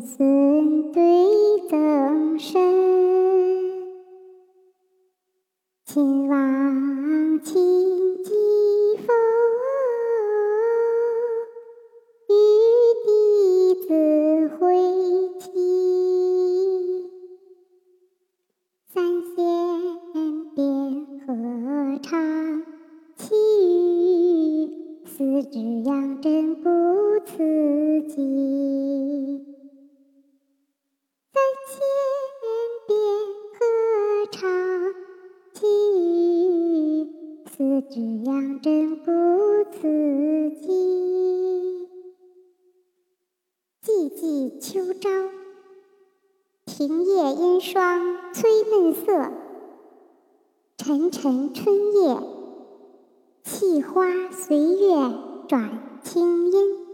孙对曾参，秦王秦继风，与弟子会齐，三仙便合唱，其余四只羊真不辞己。四至阳真不辞己，寂寂秋朝，庭叶阴霜催嫩色。沉沉春夜，气花随月转清音。